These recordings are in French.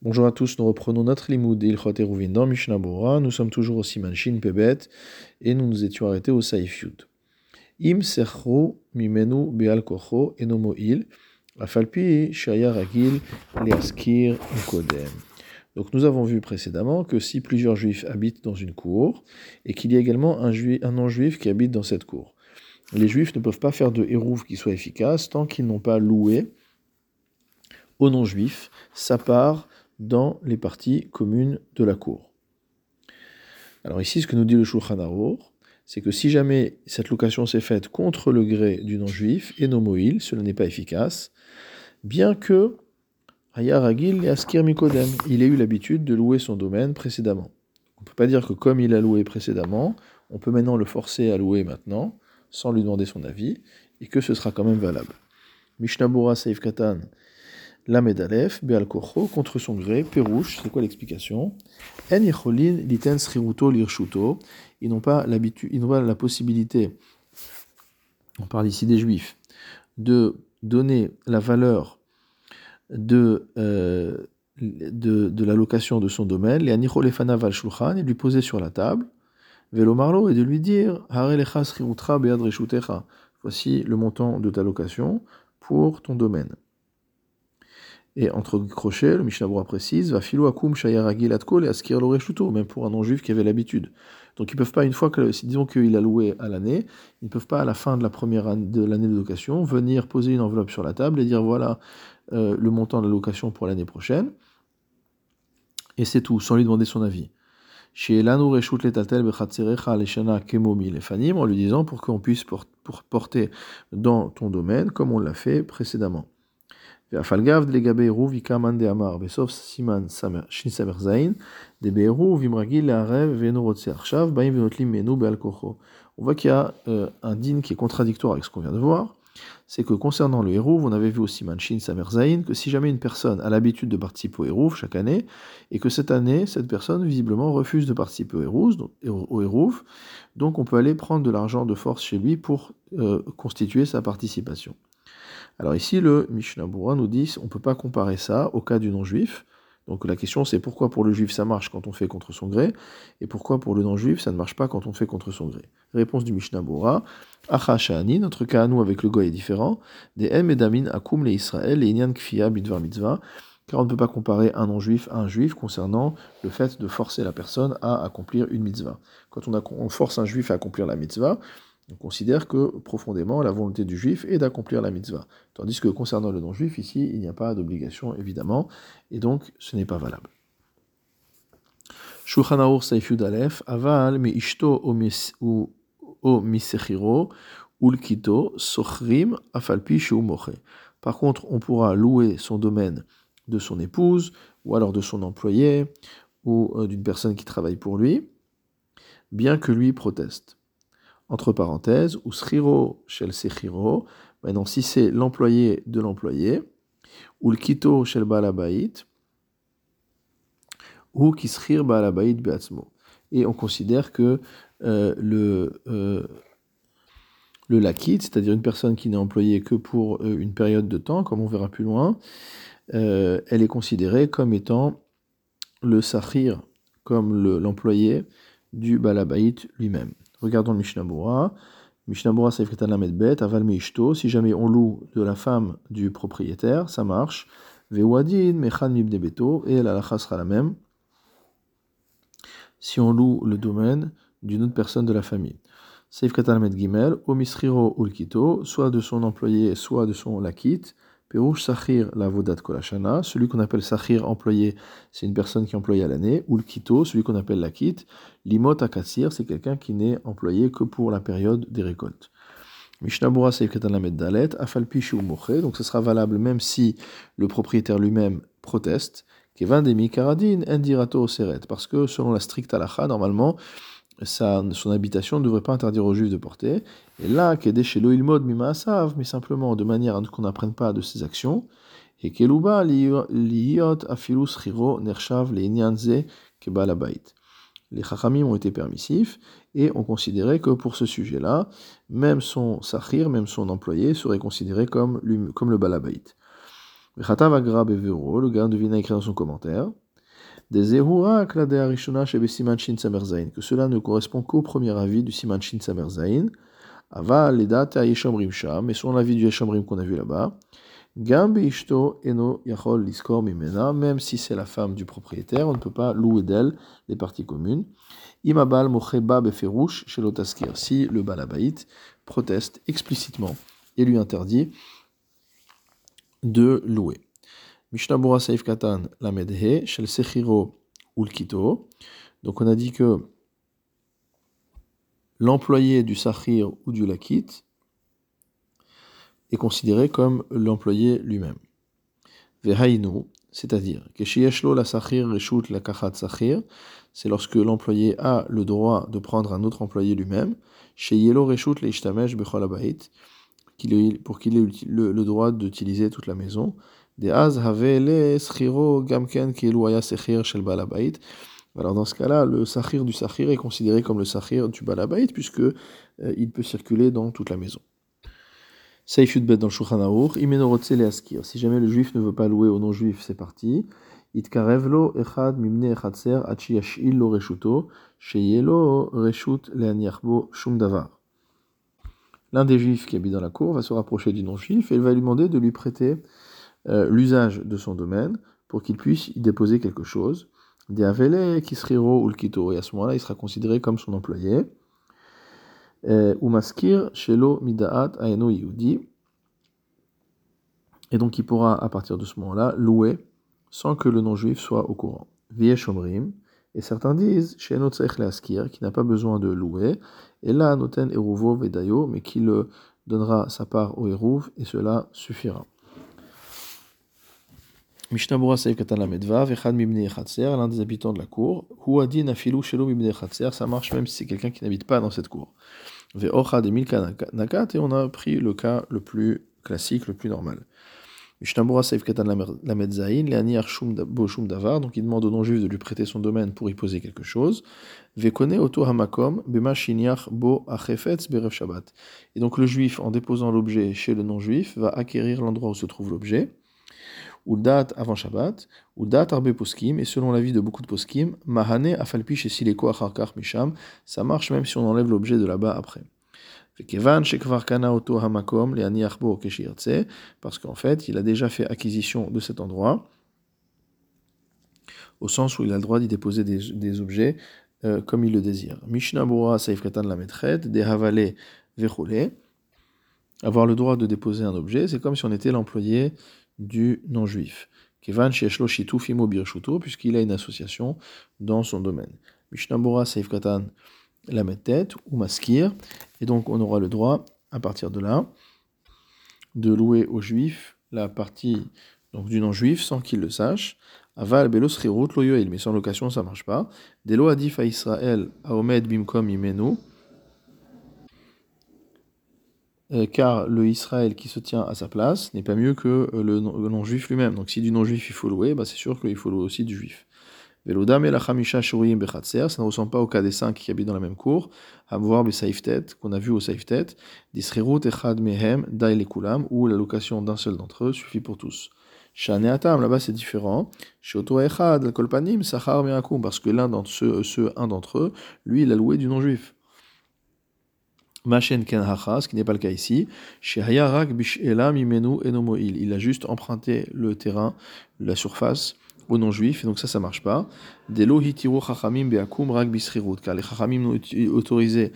Bonjour à tous, nous reprenons notre limoud Ilchot Eruvin dans Mishnah Bora. Nous sommes toujours au Siman Shin Pebet et nous nous étions arrêtés au Saif Yud. Im Sechro Mimenu Beal Kocho Enomo Il Afalpi Shaya Ragil Leaskir Kodem. Donc nous avons vu précédemment que si plusieurs juifs habitent dans une cour et qu'il y a également un, non-juif qui habite dans cette cour, les juifs ne peuvent pas faire de hérouv qui soit efficace tant qu'ils n'ont pas loué aux non-juifs sa part dans les parties communes de la cour. Alors ici, ce que nous dit le Shulchan Aruch, c'est que si jamais cette location s'est faite contre le gré du non-juif, et nomoïl, cela n'est pas efficace, bien que Hayaragil et Askir Mikodem, il ait eu l'habitude de louer son domaine précédemment. On ne peut pas dire que comme il a loué précédemment, on peut maintenant le forcer à louer maintenant, sans lui demander son avis, et que ce sera quand même valable. Mishnabura Seif Katan, la Medalef, Beal contre son gré, Pérouche, c'est quoi l'explication? En liten lirshuto, ils n'ont pas l'habitude, ils n'ont pas la possibilité, on parle ici des juifs, de donner la valeur de, euh, de, de, la location de son domaine, les anichol val shulchan, et lui poser sur la table, velo marlo, et de lui dire, voici le montant de ta location pour ton domaine. Et entre crochets, le Mishnah précise, va filo akum shayaragil atkol et askir l'oreshuto, même pour un non-juif qui avait l'habitude. Donc ils peuvent pas, une fois que, disons qu'il a loué à l'année, ils ne peuvent pas à la fin de la première année de l'année de location venir poser une enveloppe sur la table et dire voilà euh, le montant de la location pour l'année prochaine. Et c'est tout, sans lui demander son avis. Chez en lui disant pour qu'on puisse porter dans ton domaine comme on l'a fait précédemment. On voit qu'il y a un din qui est contradictoire avec ce qu'on vient de voir. C'est que concernant le Hérouv, on avait vu aussi Manchin Samer Zain, que si jamais une personne a l'habitude de participer au Hérouv chaque année, et que cette année, cette personne visiblement refuse de participer au Hérouv, donc, au donc on peut aller prendre de l'argent de force chez lui pour euh, constituer sa participation. Alors ici, le Mishnah nous dit on ne peut pas comparer ça au cas du non-juif. Donc la question c'est pourquoi pour le juif ça marche quand on fait contre son gré, et pourquoi pour le non-juif ça ne marche pas quand on fait contre son gré? Réponse du Mishnah Bura, Acha Shani, notre cas à nous avec le goy est différent, des Em Edamin Akum le Israël et Inyan Kfia Bidvar Mitzvah, car on ne peut pas comparer un non-juif à un juif concernant le fait de forcer la personne à accomplir une mitzvah. Quand on force un juif à accomplir la mitzvah, on considère que profondément la volonté du juif est d'accomplir la mitzvah. Tandis que concernant le non-juif, ici, il n'y a pas d'obligation évidemment, et donc ce n'est pas valable. Aval mi ishto ulkito sochrim afalpi Par contre, on pourra louer son domaine de son épouse, ou alors de son employé, ou euh, d'une personne qui travaille pour lui, bien que lui proteste entre parenthèses, ou sriro shel sechiro, maintenant si c'est l'employé de l'employé, ou le kito shel balabait, ou kisrir balabait beatzmo. Et on considère que euh, le, euh, lakit, c'est-à-dire une personne qui n'est employée que pour euh, une période de temps, comme on verra plus loin, elle est considérée comme étant le sahir, comme l'employé du balabait lui-même. Regardons le Mishnah Bura. Mishnah Saif Lamed Bet, Aval Meishto. Si jamais on loue de la femme du propriétaire, ça marche. Vewadin, Mechan Mibne Beto. Et la lacha sera la même. Si on loue le domaine d'une autre personne de la famille. Saif Lamed Gimel, Omisriro Ulkito, soit de son employé, soit de son lakit. Perouche Sachir la Vodat Kolashana, celui qu'on appelle Sachir employé, c'est une personne qui est employée à l'année, ou le Kito, celui qu'on appelle la Kit. Limot Akatsir, c'est quelqu'un qui n'est employé que pour la période des récoltes. Mishnabura Lamed Dalet, Afalpi Moche, donc ce sera valable même si le propriétaire lui-même proteste. Kevan Demi Karadin, Endirato Seret, parce que selon la stricte halacha, normalement, son habitation ne devrait pas interdire aux juifs de porter. Et là, chez Ilmod Mimaasav, mais simplement de manière à qu'on n'apprenne pas de ses actions. Et Keluba Liot Afilus Chiro Nershav Leinyanze Kebalabait. Les Chachamim ont été permissifs et ont considéré que pour ce sujet-là, même son sahir, même son employé serait considéré comme, comme le balabait. Vechatav Agra le gars devine écrire dans son commentaire. Des que cela ne correspond qu'au premier avis du Siman Shin Samerzain. Ava Leda Te Yeshomrim Sham, mais selon l'avis du Yeshomrim qu'on a vu là-bas. Gam Ishto Eno Yachol Liskor Mimena, même si c'est la femme du propriétaire, on ne peut pas louer d'elle les parties communes. Imabal Mocheba Beferush Shelotaskir, si le Balabait proteste explicitement et lui interdit de louer. Mishnabura Saif Katan la Medhe, Shel Sechiro Ulkito. Donc on a dit que l'employé du Sachir ou du Lakit est considéré comme l'employé lui-même. Vehainu, c'est-à-dire que Shieshlo la Sachir Reshut la Kachat Sachir, c'est lorsque l'employé a le droit de prendre un autre employé lui-même, chez Yelo Reshut le Ishtamesh pour qu'il ait le droit d'utiliser toute la maison. Alors dans ce cas-là, le sahir du sahir est considéré comme le sahir du balabait puisque euh, il peut circuler dans toute la maison. Saifut bet dans le Shulchan askir. Si jamais le juif ne veut pas louer au non-juif, c'est parti. Itkarevlo echad mimne echadser achi yashil lo reshuto sheyelo reshut leaniachbo shum davar. L'un des juifs qui habite dans la cour va se rapprocher du non-juif et il va lui demander de lui prêter euh, l'usage de son domaine pour qu'il puisse y déposer quelque chose. Kisriro ou le kito. Et à ce moment-là, il sera considéré comme son employé. Euh, ou maskir shelo midaat aeno yehudi. Et donc il pourra, à partir de ce moment-là, louer sans que le non-juif soit au courant. Vieshomrim. Et certains disent, chez Askir, qui n'a pas besoin de louer, et là, noten eruvo vedayo, mais qui le donnera sa part au eruv, et cela suffira. Mishnabura Saïf Katan Lamedva, Vechad Mibne Echatser, l'un des habitants de la cour, Huadi Nafilu Shelo Mibne Echatser, ça marche même si c'est quelqu'un qui n'habite pas dans cette cour. Ve'ochad Emilka Nakat, et on a pris le cas le plus classique, le plus normal. Mishnabura Saïf Katan Lamedzaïn, Leani Arshum Boshum Davar, donc il demande au non-juif de lui prêter son domaine pour y poser quelque chose. Vekone Oto Hamakom, Bema Shiniach Bo Achefetz Berev Shabbat. Et donc le juif, en déposant l'objet chez le non-juif, va acquérir l'endroit où se trouve l'objet ou date avant Shabbat, ou date arbe poskim, et selon l'avis de beaucoup de poskim, mahane afalpi et sileko acharkar misham, ça marche même si on enlève l'objet de là-bas après. Parce qu'en fait, il a déjà fait acquisition de cet endroit, au sens où il a le droit d'y déposer des, objets euh, comme il le désire. Mishnah Bora la Metret, Dehavale Vechole. Avoir le droit de déposer un objet, c'est comme si on était l'employé du non-juif. Kevan puisqu'il a une association dans son domaine. Mishnabura Seif Katan la tête ou maskir, et donc on aura le droit, à partir de là, de louer aux juifs la partie donc, du non-juif sans qu'il le sache. Aval belos loyoel, mais sans location ça marche pas. Delo adif à Israël aomed bimkom imenu. Euh, car le Israël qui se tient à sa place n'est pas mieux que euh, le non-juif lui-même. Donc si du non-juif il faut louer, bah c'est sûr qu'il faut louer aussi du juif. Velodam et la Chamisha ça ne ressemble pas au cas des cinq qui habitent dans la même cour, voir Besaiftet, qu'on a vu au Saiftet, Disrerut Echad Mehem Dai Kulam, où la location d'un seul d'entre eux suffit pour tous. Atam, là-bas c'est différent. Shoto Echad, Kolpanim, Sachar Meakum, parce que l'un d'entre ceux, ceux, un d'entre eux, lui, il a loué du non-juif. Machen Ken ce qui n'est pas le cas ici. Il a juste emprunté le terrain, la surface aux non-juifs, et donc ça, ça marche pas. Delo hitiru chachamim beakum rak car les chachamim n'ont autorisé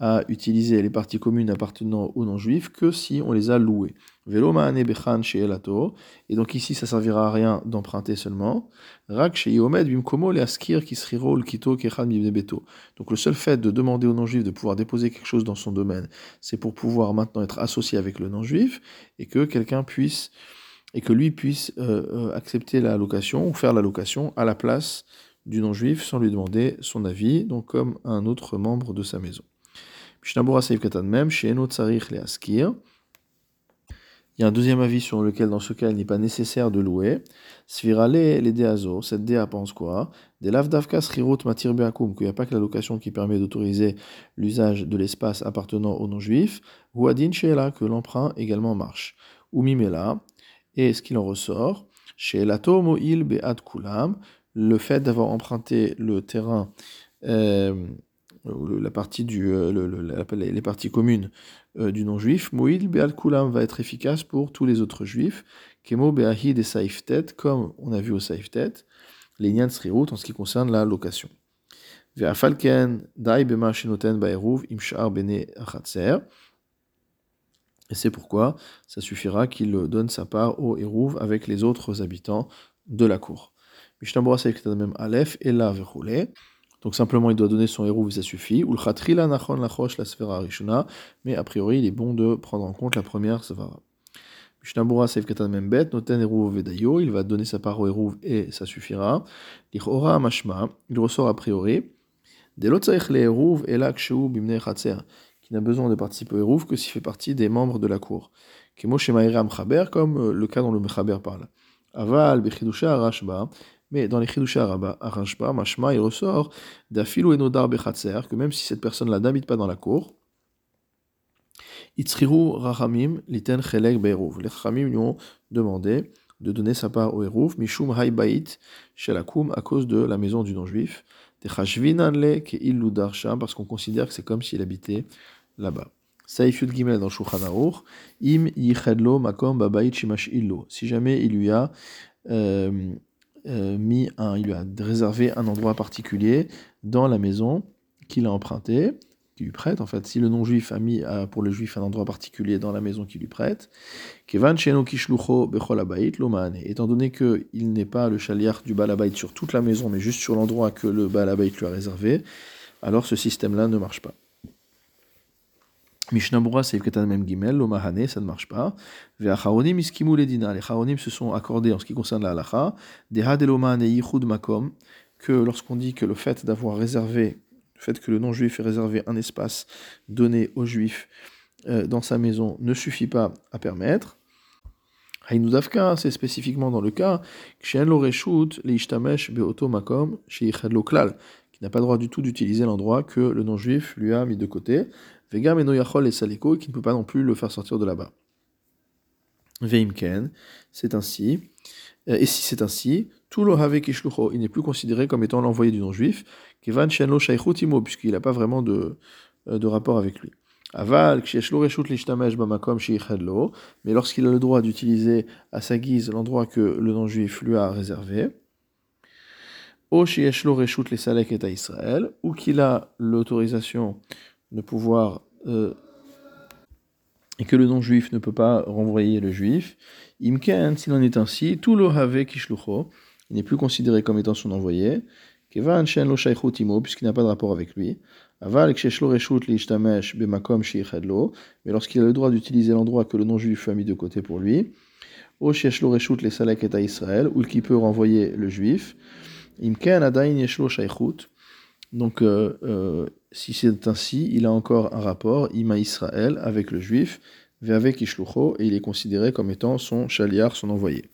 à utiliser les parties communes appartenant aux non-juifs que si on les a louées. Velo maane bechan sheelato, et donc ici, ça servira à rien d'emprunter seulement. Rak sheyomed bimkomo le askir kisriro kito kechan beto. Donc le seul fait de demander aux non-juifs de pouvoir déposer quelque chose dans son domaine, c'est pour pouvoir maintenant être associé avec le non-juif, et que quelqu'un puisse et que lui puisse euh, euh, accepter la location ou faire la location à la place du non-juif sans lui demander son avis, donc comme un autre membre de sa maison. même, Il y a un deuxième avis sur lequel, dans ce cas, il n'est pas nécessaire de louer. Svirale les deazo, cette dea pense quoi? Des lavdavka srirot matir beakum, qu'il n'y a pas que la location qui permet d'autoriser l'usage de l'espace appartenant au non-juif, ou adin que l'emprunt également marche. Ou mimela, Et ce qu'il en ressort, chez l'atomo il be'ad le fait d'avoir emprunté le terrain, euh, la partie du, euh, les parties communes euh, du non-juif, mo'il be'ad kulam va être efficace pour tous les autres juifs, kemo be'ahid et saiftet, comme on a vu au saiftet, les nyan srirut en ce qui concerne la location. Ve'afalken dai shenoten imshar bene achatzer, et c'est pourquoi ça suffira qu'il donne sa part au Hérouv avec les autres habitants de la cour. Mishnabura même Aleph et la Donc simplement il doit donner son Hérouv, ça suffit. Ou la nachon lachosh la sfera rishona, mais a priori il est bon de prendre en compte la première svara. Mishnabura Seif Katan Membet, Noten Hérouv Vedayo, il va donner sa part au Hérouv et ça suffira. Lichora Mashma, il ressort a priori. Delotzaich le Hérouv et la bimne chatzer qui n'a besoin de participer au Hérouf que s'il fait partie des membres de la cour. comme euh, le cas dont le Mechaber parle. Aval, Bechidusha, Arashba, mais dans les Chidusha Arashba, Mashma, il ressort d'Afilu Enodar Bechatzer, que même si cette personne-là n'habite pas dans la cour, Itzriru Rahamim, Liten Chelek Beiruv. Les Rahamim lui ont demandé de donner sa part au Hérouf, Mishum Haibait, Shelakum, à cause de la maison du non-juif, parce qu'on considère que c'est comme s'il habitait là-bas. Gimel dans Shulchan Im Makom Shimash Illo. Si jamais il lui a euh, euh, mis un, il a réservé un endroit particulier dans la maison qu'il a emprunté, qui lui prête. En fait, si le non-juif a mis pour le juif un endroit particulier dans la maison qui lui prête, Kevan étant donné qu'il n'est pas le chaliar du balabait sur toute la maison, mais juste sur l'endroit que le balabait lui a réservé, alors ce système-là ne marche pas. Mishnabura c'est même Gimel, l'Omahane, ça ne marche pas. Les charonim se sont accordés en ce qui concerne la halacha. Dehad elomahane yichud makom. Que lorsqu'on dit que le fait d'avoir réservé le fait que le non-juif ait réservé un espace donné aux juifs euh, dans sa maison ne suffit pas à permettre. Haïnoudavka, c'est spécifiquement dans le cas qui n'a pas le droit du tout d'utiliser l'endroit que le non-juif lui a mis de côté. Vegam et saliko, qui ne peut pas non plus le faire sortir de là-bas. Veimken, c'est ainsi. Euh, et si c'est ainsi, tout lo il n'est plus considéré comme étant l'envoyé du non-juif, Kevan Shenlo Shaykhoutimo, puisqu'il n'a pas vraiment de, euh, de rapport avec lui. Aval, mais lorsqu'il a le droit d'utiliser à sa guise l'endroit que le non-juif lui a réservé, ou qu'il a l'autorisation de pouvoir euh, et que le non-juif ne peut pas renvoyer le juif, imken, s'il en est ainsi, tout lo have kishlucho, il n'est plus considéré comme étant son envoyé, kevan shen lo puisqu'il n'a pas de rapport avec lui, aval ksheshlo reshut li bemakom mais lorsqu'il a le droit d'utiliser l'endroit que le non-juif a mis de côté pour lui, o sheshlo reshut les salek et à Israël, ou qui peut renvoyer le juif, adain yeshlo shaychut, donc, euh, euh, si c'est ainsi, il a encore un rapport, Ima Israël, avec le juif, avec Ishlucho, et il est considéré comme étant son chaliar, son envoyé.